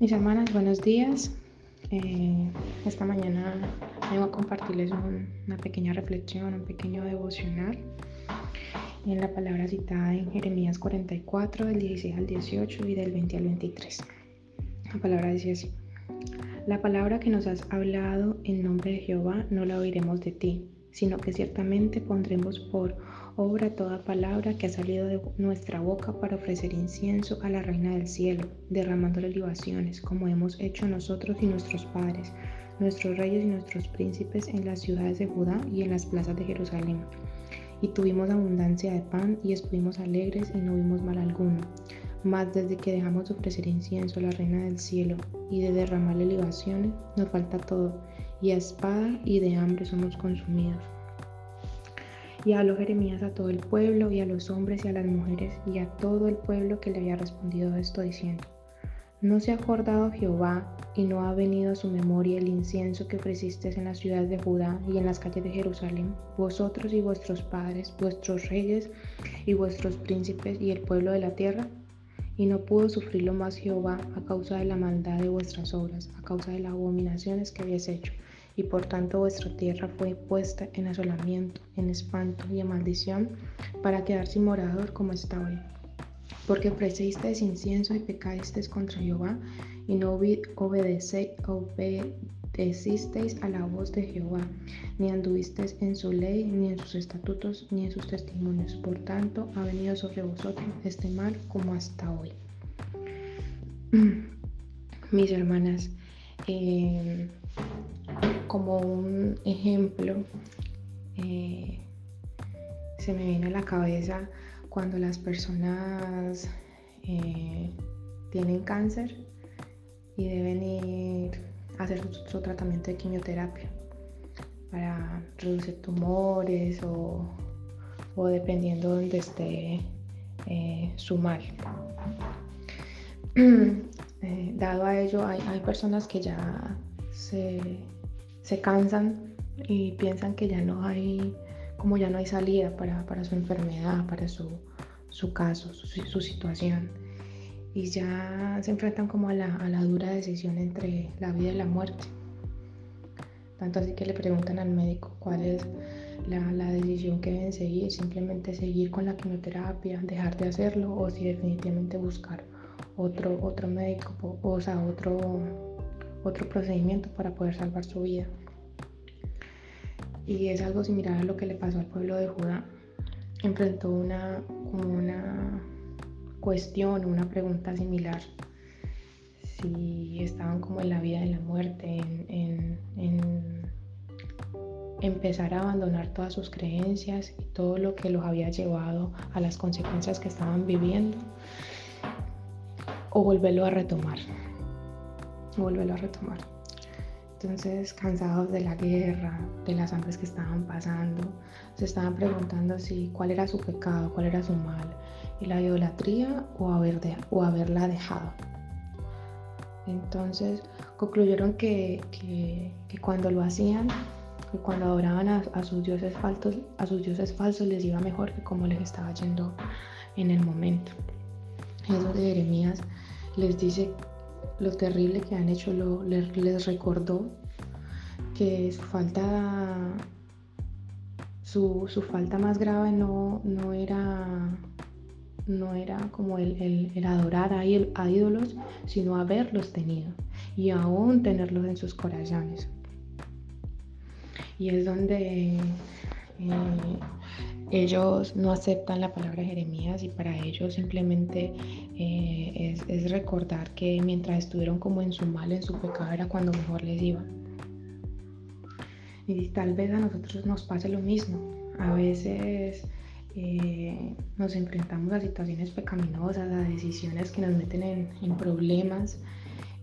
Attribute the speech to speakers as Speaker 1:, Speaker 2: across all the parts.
Speaker 1: Mis hermanas, buenos días. Eh, esta mañana vengo a compartirles una pequeña reflexión, un pequeño devocional en la palabra citada en Jeremías 44, del 16 al 18 y del 20 al 23. La palabra dice así. La palabra que nos has hablado en nombre de Jehová no la oiremos de ti, sino que ciertamente pondremos por obra toda palabra que ha salido de nuestra boca para ofrecer incienso a la Reina del Cielo, derramándole libaciones, como hemos hecho nosotros y nuestros padres, nuestros reyes y nuestros príncipes en las ciudades de Judá y en las plazas de Jerusalén. Y tuvimos abundancia de pan y estuvimos alegres y no vimos mal alguno. Mas desde que dejamos de ofrecer incienso a la Reina del Cielo y de derramarle libaciones, nos falta todo, y a espada y de hambre somos consumidos. Y habló Jeremías a todo el pueblo y a los hombres y a las mujeres y a todo el pueblo que le había respondido esto diciendo, ¿no se ha acordado Jehová y no ha venido a su memoria el incienso que ofrecisteis en las ciudades de Judá y en las calles de Jerusalén, vosotros y vuestros padres, vuestros reyes y vuestros príncipes y el pueblo de la tierra? Y no pudo sufrirlo más Jehová a causa de la maldad de vuestras obras, a causa de las abominaciones que habéis hecho y por tanto vuestra tierra fue puesta en asolamiento, en espanto y en maldición, para quedar sin morador como está hoy. Porque ofrecisteis incienso y pecasteis contra Jehová, y no obedecisteis a la voz de Jehová, ni anduvisteis en su ley, ni en sus estatutos, ni en sus testimonios. Por tanto, ha venido sobre vosotros este mal como hasta hoy. Mis hermanas, eh, como un ejemplo, eh, se me viene a la cabeza cuando las personas eh, tienen cáncer y deben ir a hacer su, tratamiento de quimioterapia para reducir tumores o, dependiendo donde esté eh, su mal. dado a ello, hay personas que ya se se cansan y piensan que ya no hay, como ya no hay salida para, su enfermedad, para su, caso, su, situación. Y ya se enfrentan como a la, dura decisión entre la vida y la muerte. Tanto así que le preguntan al médico cuál es la, decisión que deben seguir, simplemente seguir con la quimioterapia, dejar de hacerlo o si definitivamente buscar otro, otro médico, o sea, otro, otro procedimiento para poder salvar su vida. Y es algo similar a lo que le pasó al pueblo de Judá. Enfrentó una, una cuestión, una pregunta similar. Si estaban como en la vida y la muerte, en, en empezar a abandonar todas sus creencias y todo lo que los había llevado a las consecuencias que estaban viviendo, o volverlo a retomar volverlo a retomar. Entonces, cansados de la guerra, de las hambres que estaban pasando, se estaban preguntando si cuál era su pecado, cuál era su mal, y la idolatría o, haber o haberla dejado. Entonces, concluyeron que, cuando lo hacían, que cuando adoraban a, sus dioses falsos, a sus dioses falsos les iba mejor que como les estaba yendo en el momento. Eso de Jeremías les dice lo terrible que han hecho lo, les, recordó que su falta, su, falta más grave no, no, era, no era como el, el, adorar a, a, ídolos, sino haberlos tenido y aún tenerlos en sus corazones. Y es donde eh, ellos no aceptan la palabra Jeremías y para ellos simplemente eh, es, recordar que mientras estuvieron como en su mal, en su pecado, era cuando mejor les iba. Y tal vez a nosotros nos pase lo mismo. A veces eh, nos enfrentamos a situaciones pecaminosas, a decisiones que nos meten en, problemas,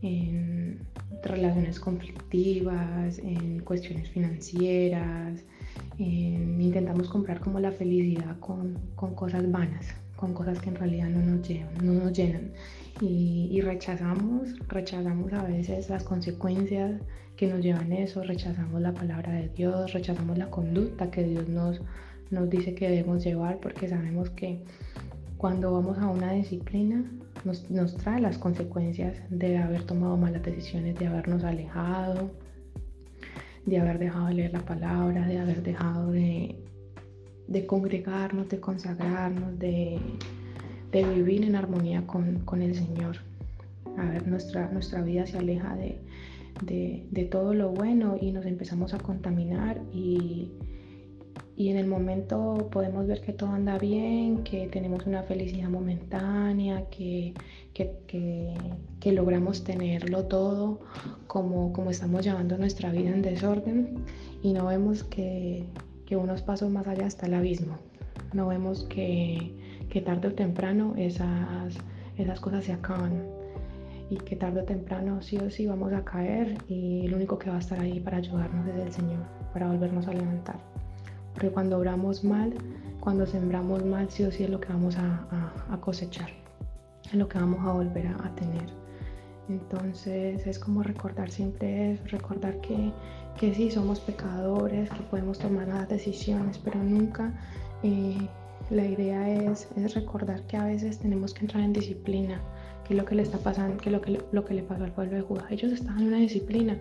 Speaker 1: en relaciones conflictivas, en cuestiones financieras, intentamos comprar como la felicidad con, cosas vanas, con cosas que en realidad no nos llenan, no nos llenan. Y, rechazamos, rechazamos a veces las consecuencias que nos llevan eso, rechazamos la palabra de Dios, rechazamos la conducta que Dios nos, nos dice que debemos llevar porque sabemos que cuando vamos a una disciplina nos, trae las consecuencias de haber tomado malas decisiones, de habernos alejado, de haber dejado de leer la palabra, de haber dejado de, congregarnos, de consagrarnos, de, vivir en armonía con, el Señor. A ver, nuestra, nuestra vida se aleja de, de, todo lo bueno y nos empezamos a contaminar y, y en el momento podemos ver que todo anda bien, que tenemos una felicidad momentánea, que, que, logramos tenerlo todo como, como estamos llevando nuestra vida en desorden y no vemos que, unos pasos más allá está el abismo. No vemos que, tarde o temprano esas, esas cosas se acaban y que tarde o temprano sí o sí vamos a caer y el único que va a estar ahí para ayudarnos es el Señor, para volvernos a levantar. Porque cuando obramos mal, cuando sembramos mal, sí o sí es lo que vamos a, cosechar, es lo que vamos a volver a, tener. Entonces es como recordar siempre eso, recordar que, que sí somos pecadores, que podemos tomar las decisiones, pero nunca eh, la idea es, es, recordar que a veces tenemos que entrar en disciplina, que es lo que le está pasando, que lo que, lo que le pasó al pueblo de Judá. Ellos estaban en una disciplina,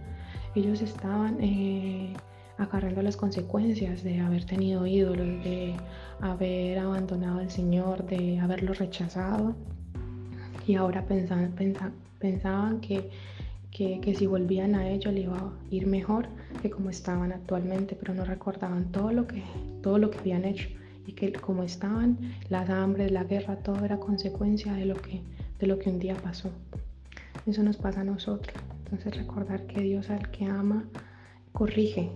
Speaker 1: ellos estaban... Eh, acarreando las consecuencias de haber tenido ídolos, de haber abandonado al Señor, de haberlo rechazado. Y ahora pensaban, pensaban que, que, si volvían a ello le iba a ir mejor que como estaban actualmente, pero no recordaban todo lo que, todo lo que habían hecho y que como estaban, las hambres, la guerra, todo era consecuencia de lo que, de lo que un día pasó. Eso nos pasa a nosotros. Entonces recordar que Dios al que ama corrige,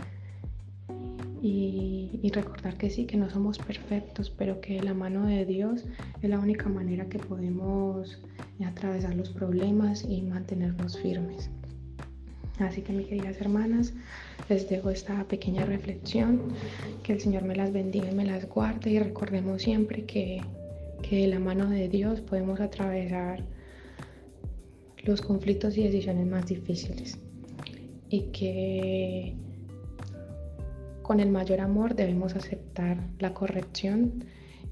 Speaker 1: y, recordar que sí, que no somos perfectos, pero que la mano de Dios es la única manera que podemos atravesar los problemas y mantenernos firmes. Así que mis queridas hermanas, les dejo esta pequeña reflexión, que el Señor me las bendiga y me las guarde. Y recordemos siempre que, que la mano de Dios podemos atravesar los conflictos y decisiones más difíciles. Y que con el mayor amor debemos aceptar la corrección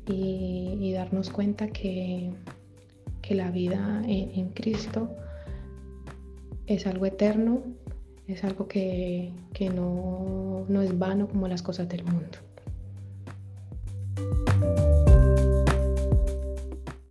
Speaker 1: y, darnos cuenta que, la vida en, Cristo es algo eterno, es algo que, no, no es vano como las cosas del mundo.